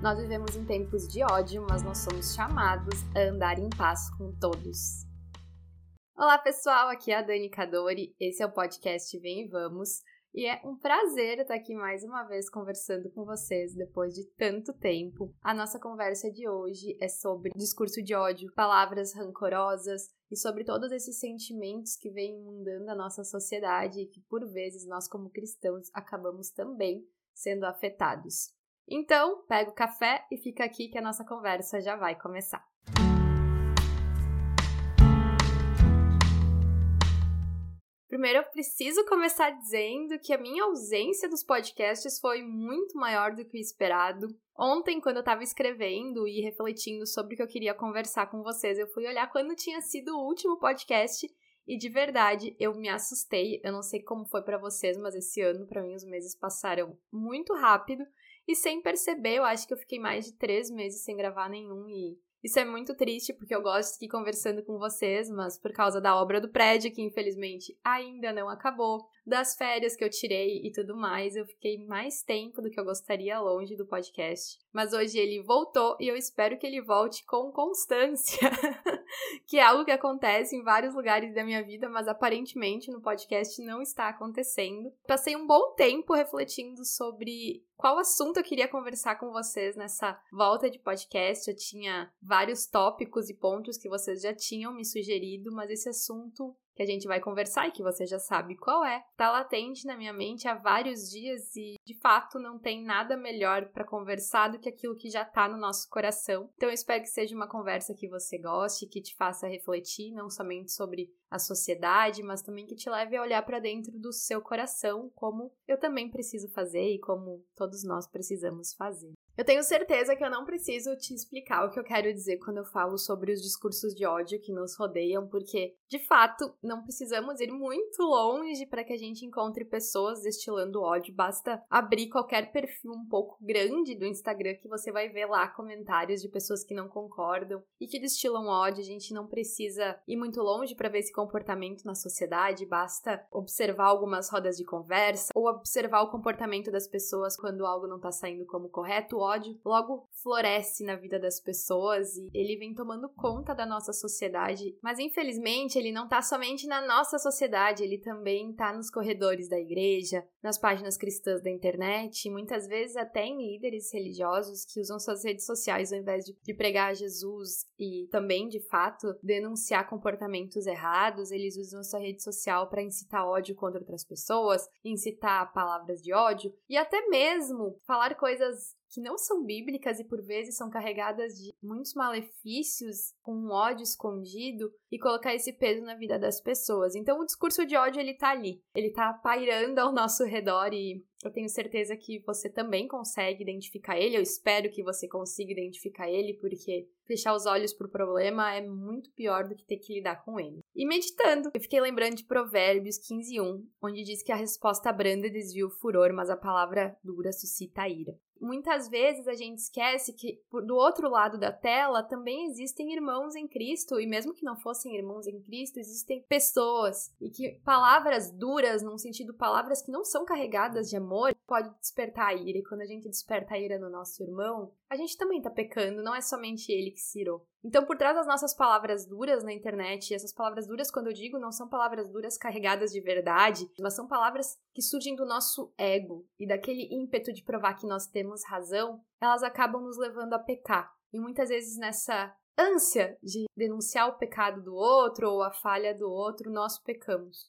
Nós vivemos em tempos de ódio, mas nós somos chamados a andar em paz com todos. Olá, pessoal, aqui é a Dani Cadori, esse é o podcast Vem e Vamos. E é um prazer estar aqui mais uma vez conversando com vocês depois de tanto tempo. A nossa conversa de hoje é sobre discurso de ódio, palavras rancorosas e sobre todos esses sentimentos que vêm inundando a nossa sociedade e que por vezes nós como cristãos acabamos também sendo afetados. Então, pega o café e fica aqui que a nossa conversa já vai começar. Primeiro, eu preciso começar dizendo que a minha ausência dos podcasts foi muito maior do que o esperado. Ontem, quando eu estava escrevendo e refletindo sobre o que eu queria conversar com vocês, eu fui olhar quando tinha sido o último podcast e de verdade eu me assustei. Eu não sei como foi para vocês, mas esse ano, para mim, os meses passaram muito rápido e sem perceber, eu acho que eu fiquei mais de três meses sem gravar nenhum e isso é muito triste porque eu gosto de ir conversando com vocês, mas por causa da obra do prédio, que infelizmente ainda não acabou, das férias que eu tirei e tudo mais, eu fiquei mais tempo do que eu gostaria longe do podcast. Mas hoje ele voltou e eu espero que ele volte com constância, que é algo que acontece em vários lugares da minha vida, mas aparentemente no podcast não está acontecendo. Passei um bom tempo refletindo sobre qual assunto eu queria conversar com vocês nessa volta de podcast. Eu tinha vários tópicos e pontos que vocês já tinham me sugerido, mas esse assunto que a gente vai conversar e que você já sabe qual é, tá latente na minha mente há vários dias e de fato não tem nada melhor para conversar do que aquilo que já tá no nosso coração. Então eu espero que seja uma conversa que você goste, que te faça refletir não somente sobre a sociedade, mas também que te leve a olhar para dentro do seu coração, como eu também preciso fazer e como todos nós precisamos fazer. Eu tenho certeza que eu não preciso te explicar o que eu quero dizer quando eu falo sobre os discursos de ódio que nos rodeiam, porque, de fato, não precisamos ir muito longe para que a gente encontre pessoas destilando ódio. Basta abrir qualquer perfil um pouco grande do Instagram que você vai ver lá comentários de pessoas que não concordam e que destilam ódio. A gente não precisa ir muito longe para ver esse comportamento na sociedade, basta observar algumas rodas de conversa ou observar o comportamento das pessoas quando algo não está saindo como correto ódio logo floresce na vida das pessoas e ele vem tomando conta da nossa sociedade. Mas infelizmente ele não tá somente na nossa sociedade, ele também tá nos corredores da igreja, nas páginas cristãs da internet, muitas vezes até em líderes religiosos que usam suas redes sociais ao invés de, de pregar Jesus e também, de fato, denunciar comportamentos errados, eles usam sua rede social para incitar ódio contra outras pessoas, incitar palavras de ódio e até mesmo falar coisas que não são bíblicas e por vezes são carregadas de muitos malefícios com um ódio escondido e colocar esse peso na vida das pessoas. Então o discurso de ódio ele tá ali, ele tá pairando ao nosso redor e eu tenho certeza que você também consegue identificar ele. Eu espero que você consiga identificar ele, porque fechar os olhos pro problema é muito pior do que ter que lidar com ele. E meditando, eu fiquei lembrando de Provérbios 15:1, onde diz que a resposta branda desvia o furor, mas a palavra dura suscita a ira muitas vezes a gente esquece que do outro lado da tela também existem irmãos em Cristo, e mesmo que não fossem irmãos em Cristo, existem pessoas, e que palavras duras, num sentido palavras que não são carregadas de amor, pode despertar a ira, e quando a gente desperta a ira no nosso irmão, a gente também tá pecando, não é somente ele que se irou. Então, por trás das nossas palavras duras na internet, essas palavras duras, quando eu digo, não são palavras duras carregadas de verdade, mas são palavras que surgem do nosso ego e daquele ímpeto de provar que nós temos razão, elas acabam nos levando a pecar. E muitas vezes nessa ânsia de denunciar o pecado do outro ou a falha do outro, nós pecamos.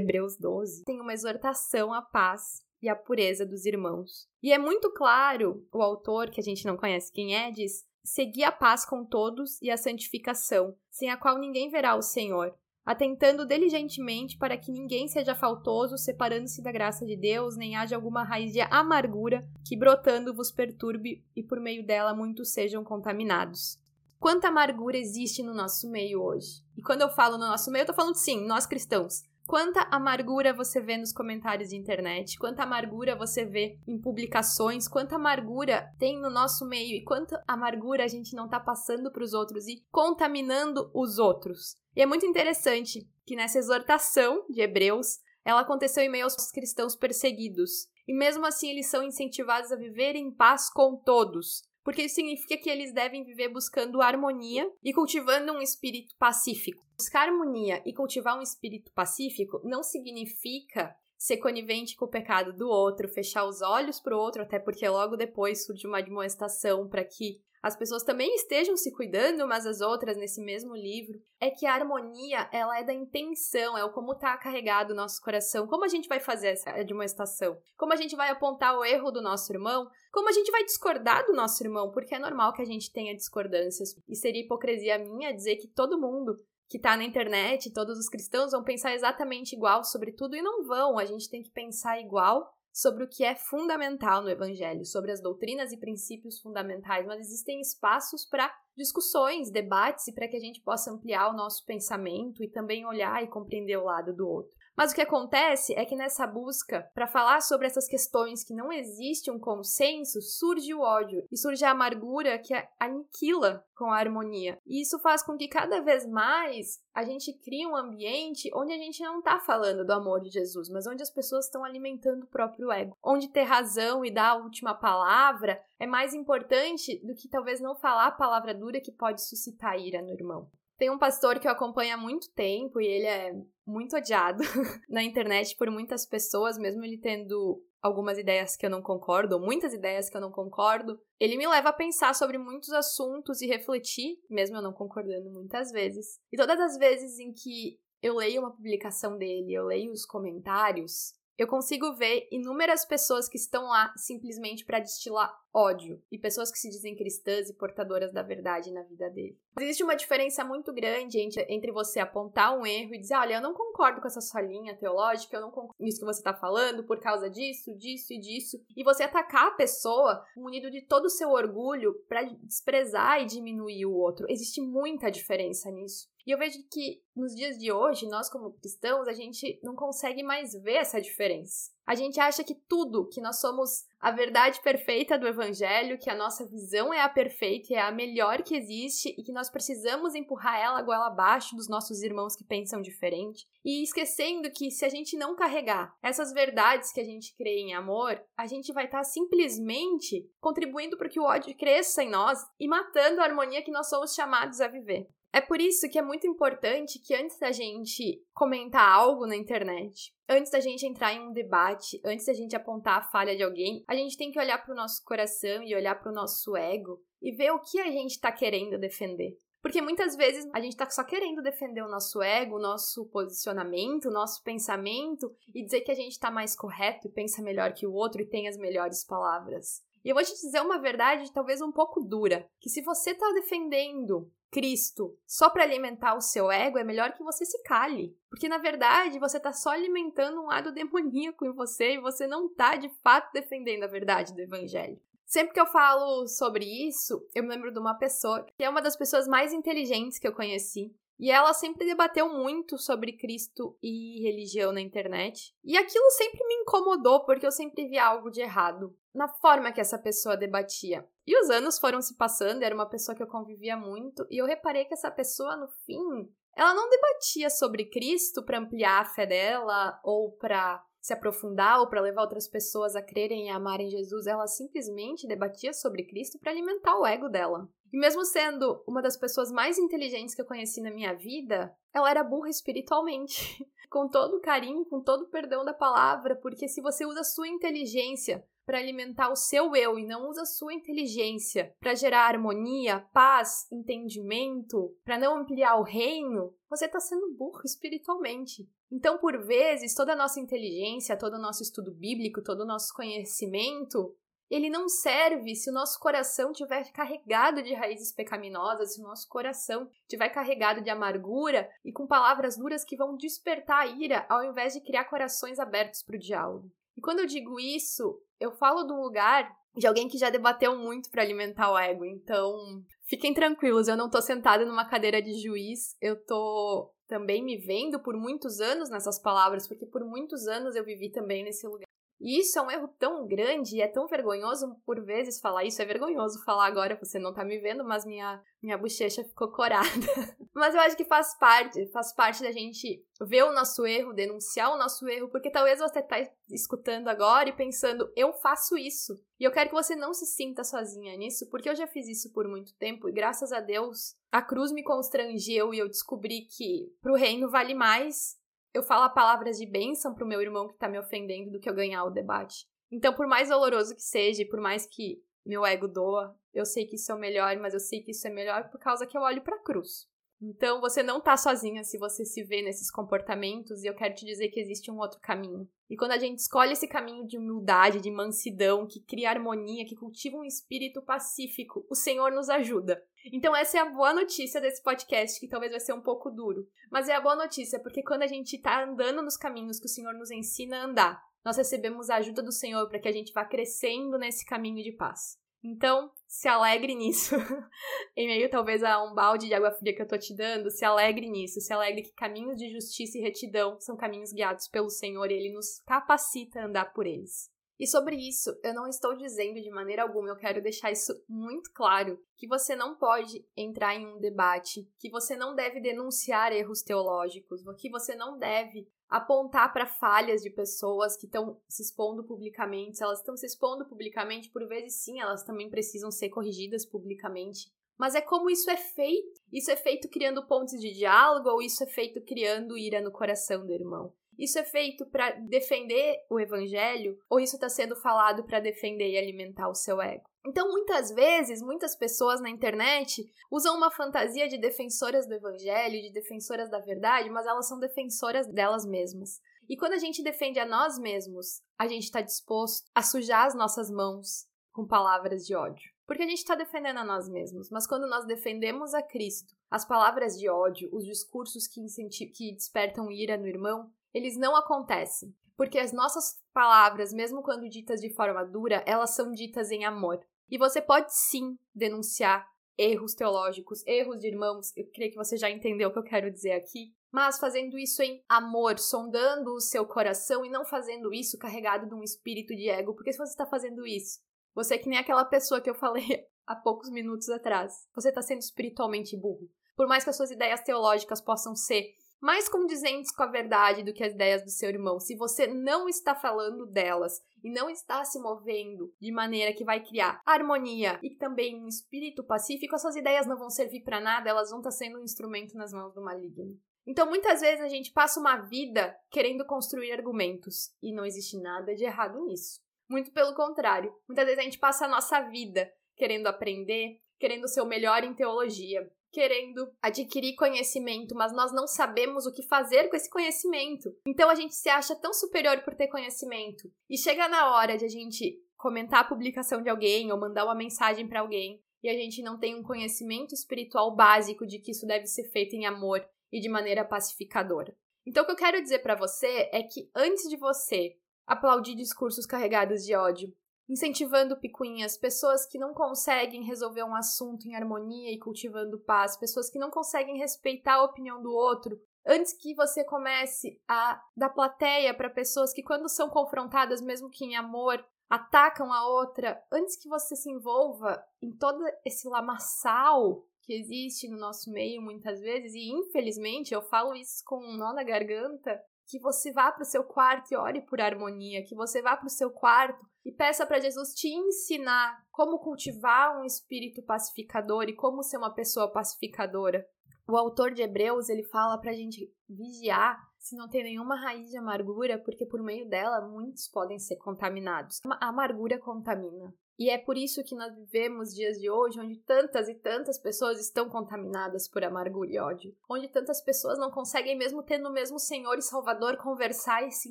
Hebreus 12 tem uma exortação à paz e à pureza dos irmãos. E é muito claro, o autor, que a gente não conhece quem é, diz: Segui a paz com todos e a santificação, sem a qual ninguém verá o Senhor, atentando diligentemente para que ninguém seja faltoso, separando-se da graça de Deus, nem haja alguma raiz de amargura que brotando vos perturbe e por meio dela muitos sejam contaminados. Quanta amargura existe no nosso meio hoje? E quando eu falo no nosso meio, eu tô falando sim, nós cristãos. Quanta amargura você vê nos comentários de internet, quanta amargura você vê em publicações, quanta amargura tem no nosso meio e quanta amargura a gente não tá passando para os outros e contaminando os outros. E é muito interessante que nessa exortação de Hebreus, ela aconteceu em meio aos cristãos perseguidos. E mesmo assim, eles são incentivados a viver em paz com todos, porque isso significa que eles devem viver buscando harmonia e cultivando um espírito pacífico. Buscar harmonia e cultivar um espírito pacífico não significa ser conivente com o pecado do outro, fechar os olhos para o outro, até porque logo depois surge uma admoestação para que as pessoas também estejam se cuidando umas às outras nesse mesmo livro, é que a harmonia, ela é da intenção, é o como está carregado o nosso coração, como a gente vai fazer essa admoestação, como a gente vai apontar o erro do nosso irmão, como a gente vai discordar do nosso irmão, porque é normal que a gente tenha discordâncias, e seria hipocrisia minha dizer que todo mundo que está na internet, todos os cristãos vão pensar exatamente igual sobre tudo e não vão. A gente tem que pensar igual sobre o que é fundamental no Evangelho, sobre as doutrinas e princípios fundamentais, mas existem espaços para discussões, debates e para que a gente possa ampliar o nosso pensamento e também olhar e compreender o lado do outro. Mas o que acontece é que nessa busca para falar sobre essas questões que não existe um consenso, surge o ódio e surge a amargura que aniquila com a harmonia. E isso faz com que cada vez mais a gente crie um ambiente onde a gente não está falando do amor de Jesus, mas onde as pessoas estão alimentando o próprio ego. Onde ter razão e dar a última palavra é mais importante do que talvez não falar a palavra dura que pode suscitar ira no irmão. Tem um pastor que eu acompanho há muito tempo e ele é muito odiado na internet por muitas pessoas, mesmo ele tendo algumas ideias que eu não concordo, ou muitas ideias que eu não concordo. Ele me leva a pensar sobre muitos assuntos e refletir, mesmo eu não concordando muitas vezes. E todas as vezes em que eu leio uma publicação dele, eu leio os comentários, eu consigo ver inúmeras pessoas que estão lá simplesmente para destilar ódio e pessoas que se dizem cristãs e portadoras da verdade na vida dele. Existe uma diferença muito grande entre, entre você apontar um erro e dizer: olha, eu não concordo com essa sua linha teológica, eu não concordo com isso que você está falando por causa disso, disso e disso, e você atacar a pessoa munido de todo o seu orgulho para desprezar e diminuir o outro. Existe muita diferença nisso. E eu vejo que nos dias de hoje, nós como cristãos, a gente não consegue mais ver essa diferença. A gente acha que tudo, que nós somos a verdade perfeita do evangelho, que a nossa visão é a perfeita é a melhor que existe e que nós precisamos empurrar ela goela abaixo dos nossos irmãos que pensam diferente. E esquecendo que se a gente não carregar essas verdades que a gente crê em amor, a gente vai estar tá simplesmente contribuindo para que o ódio cresça em nós e matando a harmonia que nós somos chamados a viver. É por isso que é muito importante que antes da gente comentar algo na internet, antes da gente entrar em um debate, antes da gente apontar a falha de alguém, a gente tem que olhar para o nosso coração e olhar para o nosso ego e ver o que a gente está querendo defender. Porque muitas vezes a gente está só querendo defender o nosso ego, o nosso posicionamento, o nosso pensamento e dizer que a gente está mais correto e pensa melhor que o outro e tem as melhores palavras. E eu vou te dizer uma verdade talvez um pouco dura, que se você está defendendo Cristo só para alimentar o seu ego, é melhor que você se cale. Porque na verdade você está só alimentando um lado demoníaco em você e você não está de fato defendendo a verdade do evangelho. Sempre que eu falo sobre isso, eu me lembro de uma pessoa que é uma das pessoas mais inteligentes que eu conheci. E ela sempre debateu muito sobre Cristo e religião na internet. E aquilo sempre me incomodou, porque eu sempre via algo de errado na forma que essa pessoa debatia. E os anos foram se passando, era uma pessoa que eu convivia muito, e eu reparei que essa pessoa, no fim, ela não debatia sobre Cristo para ampliar a fé dela ou para se aprofundar ou para levar outras pessoas a crerem e amarem Jesus, ela simplesmente debatia sobre Cristo para alimentar o ego dela. E mesmo sendo uma das pessoas mais inteligentes que eu conheci na minha vida, ela era burra espiritualmente. com todo carinho, com todo perdão da palavra, porque se você usa a sua inteligência para alimentar o seu eu e não usa a sua inteligência para gerar harmonia, paz, entendimento, para não ampliar o reino, você está sendo burro espiritualmente. Então, por vezes, toda a nossa inteligência, todo o nosso estudo bíblico, todo o nosso conhecimento, ele não serve se o nosso coração estiver carregado de raízes pecaminosas, se o nosso coração estiver carregado de amargura e com palavras duras que vão despertar a ira, ao invés de criar corações abertos para o diálogo. E quando eu digo isso, eu falo de um lugar de alguém que já debateu muito para alimentar o ego. Então, fiquem tranquilos, eu não tô sentada numa cadeira de juiz, eu tô também me vendo por muitos anos nessas palavras, porque por muitos anos eu vivi também nesse lugar. E isso é um erro tão grande e é tão vergonhoso por vezes falar isso. É vergonhoso falar agora, você não tá me vendo, mas minha, minha bochecha ficou corada. mas eu acho que faz parte, faz parte da gente ver o nosso erro, denunciar o nosso erro, porque talvez você tá escutando agora e pensando, eu faço isso. E eu quero que você não se sinta sozinha nisso, porque eu já fiz isso por muito tempo e graças a Deus a cruz me constrangeu e eu descobri que pro reino vale mais eu falo palavras de bênção pro meu irmão que tá me ofendendo do que eu ganhar o debate. Então, por mais doloroso que seja, e por mais que meu ego doa, eu sei que isso é o melhor, mas eu sei que isso é melhor por causa que eu olho pra cruz. Então, você não tá sozinha se você se vê nesses comportamentos, e eu quero te dizer que existe um outro caminho. E quando a gente escolhe esse caminho de humildade, de mansidão, que cria harmonia, que cultiva um espírito pacífico, o Senhor nos ajuda. Então, essa é a boa notícia desse podcast, que talvez vai ser um pouco duro. Mas é a boa notícia, porque quando a gente tá andando nos caminhos que o Senhor nos ensina a andar, nós recebemos a ajuda do Senhor para que a gente vá crescendo nesse caminho de paz. Então, se alegre nisso. em meio talvez a um balde de água fria que eu tô te dando, se alegre nisso. Se alegre que caminhos de justiça e retidão são caminhos guiados pelo Senhor e ele nos capacita a andar por eles. E sobre isso, eu não estou dizendo de maneira alguma, eu quero deixar isso muito claro, que você não pode entrar em um debate, que você não deve denunciar erros teológicos, que você não deve apontar para falhas de pessoas que estão se expondo publicamente. Se elas estão se expondo publicamente, por vezes sim, elas também precisam ser corrigidas publicamente. Mas é como isso é feito. Isso é feito criando pontos de diálogo ou isso é feito criando ira no coração do irmão? Isso é feito para defender o evangelho ou isso está sendo falado para defender e alimentar o seu ego? Então, muitas vezes, muitas pessoas na internet usam uma fantasia de defensoras do evangelho, de defensoras da verdade, mas elas são defensoras delas mesmas. E quando a gente defende a nós mesmos, a gente está disposto a sujar as nossas mãos com palavras de ódio. Porque a gente está defendendo a nós mesmos, mas quando nós defendemos a Cristo, as palavras de ódio, os discursos que, que despertam ira no irmão, eles não acontecem. Porque as nossas palavras, mesmo quando ditas de forma dura, elas são ditas em amor. E você pode sim denunciar erros teológicos, erros de irmãos. Eu creio que você já entendeu o que eu quero dizer aqui. Mas fazendo isso em amor, sondando o seu coração e não fazendo isso carregado de um espírito de ego. Porque se você está fazendo isso, você é que nem aquela pessoa que eu falei há poucos minutos atrás. Você está sendo espiritualmente burro. Por mais que as suas ideias teológicas possam ser mais condizentes com a verdade do que as ideias do seu irmão, se você não está falando delas e não está se movendo de maneira que vai criar harmonia e também um espírito pacífico, as suas ideias não vão servir para nada, elas vão estar sendo um instrumento nas mãos do maligno. Então, muitas vezes a gente passa uma vida querendo construir argumentos e não existe nada de errado nisso. Muito pelo contrário, muitas vezes a gente passa a nossa vida querendo aprender, querendo ser o melhor em teologia, querendo adquirir conhecimento, mas nós não sabemos o que fazer com esse conhecimento. Então a gente se acha tão superior por ter conhecimento. E chega na hora de a gente comentar a publicação de alguém ou mandar uma mensagem para alguém e a gente não tem um conhecimento espiritual básico de que isso deve ser feito em amor e de maneira pacificadora. Então o que eu quero dizer para você é que antes de você aplaudir discursos carregados de ódio, incentivando picuinhas, pessoas que não conseguem resolver um assunto em harmonia e cultivando paz, pessoas que não conseguem respeitar a opinião do outro. Antes que você comece a dar plateia para pessoas que, quando são confrontadas, mesmo que em amor, atacam a outra, antes que você se envolva em todo esse lamaçal que existe no nosso meio muitas vezes, e infelizmente eu falo isso com um nó na garganta, que você vá para o seu quarto e ore por harmonia, que você vá para o seu quarto e peça para Jesus te ensinar como cultivar um espírito pacificador e como ser uma pessoa pacificadora. O autor de Hebreus, ele fala para a gente vigiar se não tem nenhuma raiz de amargura, porque por meio dela muitos podem ser contaminados. A amargura contamina. E é por isso que nós vivemos dias de hoje onde tantas e tantas pessoas estão contaminadas por amargura e ódio, onde tantas pessoas não conseguem mesmo ter no mesmo Senhor e Salvador conversar e se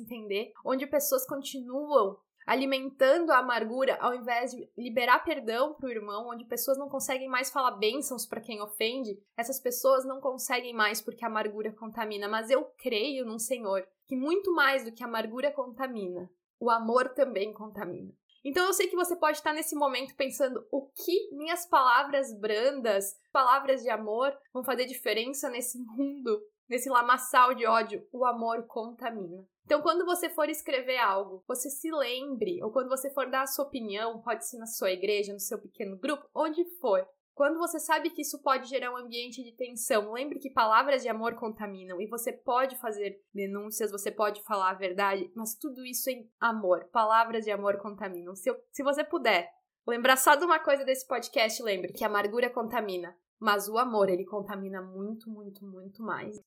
entender, onde pessoas continuam alimentando a amargura ao invés de liberar perdão para o irmão, onde pessoas não conseguem mais falar bênçãos para quem ofende, essas pessoas não conseguem mais porque a amargura contamina. Mas eu creio num Senhor que muito mais do que a amargura contamina, o amor também contamina. Então eu sei que você pode estar nesse momento pensando o que minhas palavras brandas, palavras de amor, vão fazer diferença nesse mundo, nesse lamaçal de ódio. O amor contamina. Então, quando você for escrever algo, você se lembre, ou quando você for dar a sua opinião, pode ser na sua igreja, no seu pequeno grupo, onde for. Quando você sabe que isso pode gerar um ambiente de tensão, lembre que palavras de amor contaminam e você pode fazer denúncias, você pode falar a verdade, mas tudo isso em amor. Palavras de amor contaminam. Se, eu, se você puder lembrar só de uma coisa desse podcast, lembre que a amargura contamina, mas o amor ele contamina muito, muito, muito mais.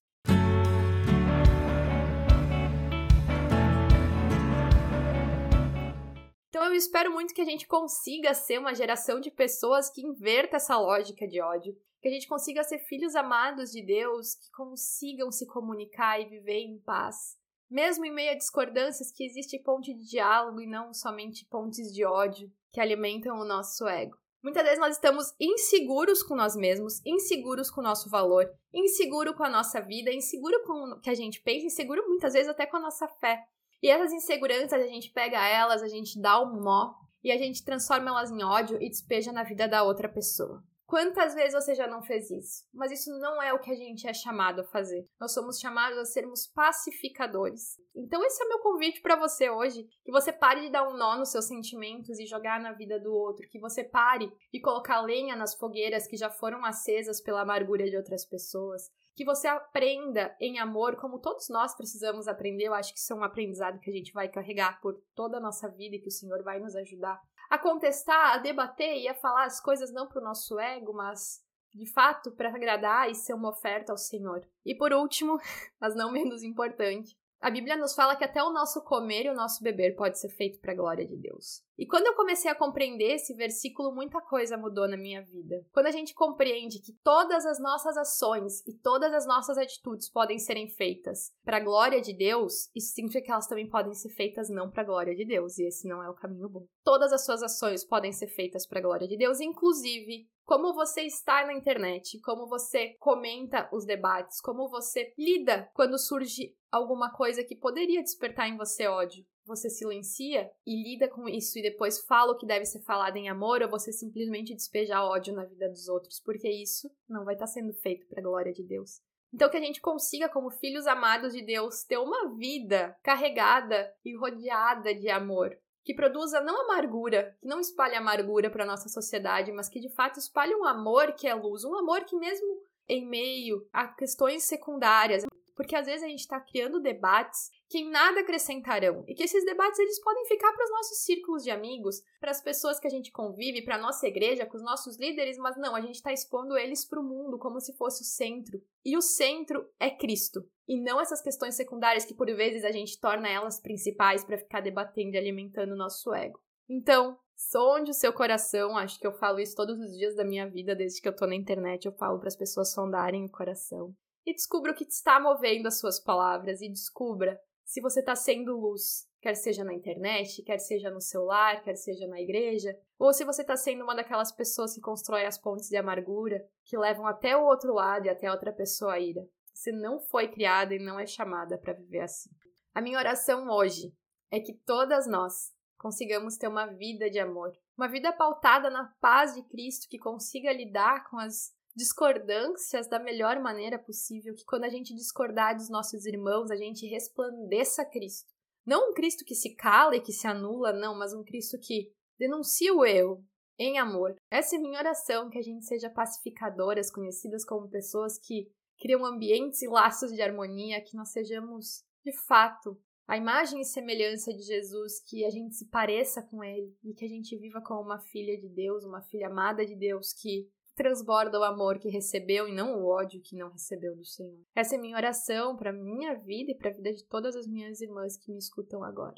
Então eu espero muito que a gente consiga ser uma geração de pessoas que inverta essa lógica de ódio, que a gente consiga ser filhos amados de Deus, que consigam se comunicar e viver em paz. Mesmo em meio a discordâncias, que existe ponte de diálogo e não somente pontes de ódio que alimentam o nosso ego. Muitas vezes nós estamos inseguros com nós mesmos, inseguros com o nosso valor, inseguro com a nossa vida, inseguro com o que a gente pensa, inseguro muitas vezes até com a nossa fé. E essas inseguranças, a gente pega elas, a gente dá um nó e a gente transforma elas em ódio e despeja na vida da outra pessoa. Quantas vezes você já não fez isso? Mas isso não é o que a gente é chamado a fazer. Nós somos chamados a sermos pacificadores. Então esse é o meu convite para você hoje, que você pare de dar um nó nos seus sentimentos e jogar na vida do outro, que você pare de colocar lenha nas fogueiras que já foram acesas pela amargura de outras pessoas, que você aprenda em amor, como todos nós precisamos aprender. Eu acho que isso é um aprendizado que a gente vai carregar por toda a nossa vida e que o Senhor vai nos ajudar a contestar, a debater e a falar as coisas não para o nosso ego, mas de fato para agradar e ser uma oferta ao Senhor. E por último, mas não menos importante, a Bíblia nos fala que até o nosso comer e o nosso beber pode ser feito para a glória de Deus. E quando eu comecei a compreender esse versículo, muita coisa mudou na minha vida. Quando a gente compreende que todas as nossas ações e todas as nossas atitudes podem serem feitas para a glória de Deus, isso significa que elas também podem ser feitas não para a glória de Deus, e esse não é o caminho bom. Todas as suas ações podem ser feitas para a glória de Deus, inclusive como você está na internet, como você comenta os debates, como você lida quando surge alguma coisa que poderia despertar em você ódio. Você silencia e lida com isso e depois fala o que deve ser falado em amor ou você simplesmente despeja ódio na vida dos outros, porque isso não vai estar sendo feito para a glória de Deus. Então, que a gente consiga, como filhos amados de Deus, ter uma vida carregada e rodeada de amor, que produza não amargura, que não espalhe amargura para nossa sociedade, mas que de fato espalhe um amor que é luz, um amor que mesmo em meio a questões secundárias, porque às vezes a gente está criando debates que em nada acrescentarão e que esses debates eles podem ficar para os nossos círculos de amigos, para as pessoas que a gente convive, para a nossa igreja, com os nossos líderes, mas não, a gente está expondo eles para o mundo como se fosse o centro. E o centro é Cristo, e não essas questões secundárias que por vezes a gente torna elas principais para ficar debatendo e alimentando o nosso ego. Então, sonde o seu coração, acho que eu falo isso todos os dias da minha vida, desde que eu tô na internet, eu falo para as pessoas sondarem o coração e descubra o que está movendo as suas palavras e descubra se você está sendo luz, quer seja na internet, quer seja no celular, quer seja na igreja, ou se você está sendo uma daquelas pessoas que constrói as pontes de amargura que levam até o outro lado e até outra pessoa a ira. Você não foi criada e não é chamada para viver assim. A minha oração hoje é que todas nós consigamos ter uma vida de amor, uma vida pautada na paz de Cristo que consiga lidar com as discordâncias da melhor maneira possível, que quando a gente discordar dos nossos irmãos, a gente resplandeça Cristo. Não um Cristo que se cala e que se anula, não, mas um Cristo que denuncia o erro em amor. Essa é minha oração, que a gente seja pacificadoras, conhecidas como pessoas que criam ambientes e laços de harmonia, que nós sejamos, de fato, a imagem e semelhança de Jesus, que a gente se pareça com ele e que a gente viva como uma filha de Deus, uma filha amada de Deus, que transborda o amor que recebeu e não o ódio que não recebeu do Senhor. Essa é minha oração para minha vida e para a vida de todas as minhas irmãs que me escutam agora.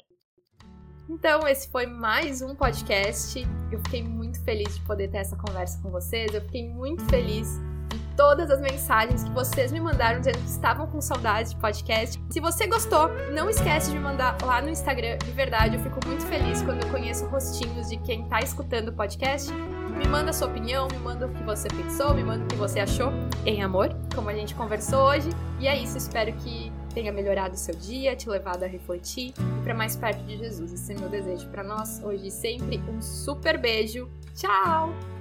Então, esse foi mais um podcast. Eu fiquei muito feliz de poder ter essa conversa com vocês. Eu fiquei muito feliz de todas as mensagens que vocês me mandaram dizendo que estavam com saudades de podcast. Se você gostou, não esquece de me mandar lá no Instagram. De verdade, eu fico muito feliz quando eu conheço rostinhos de quem está escutando o podcast me manda sua opinião, me manda o que você pensou, me manda o que você achou em amor, como a gente conversou hoje. E é isso, espero que tenha melhorado o seu dia, te levado a refletir e para mais perto de Jesus. Esse é meu desejo para nós hoje e sempre. Um super beijo. Tchau!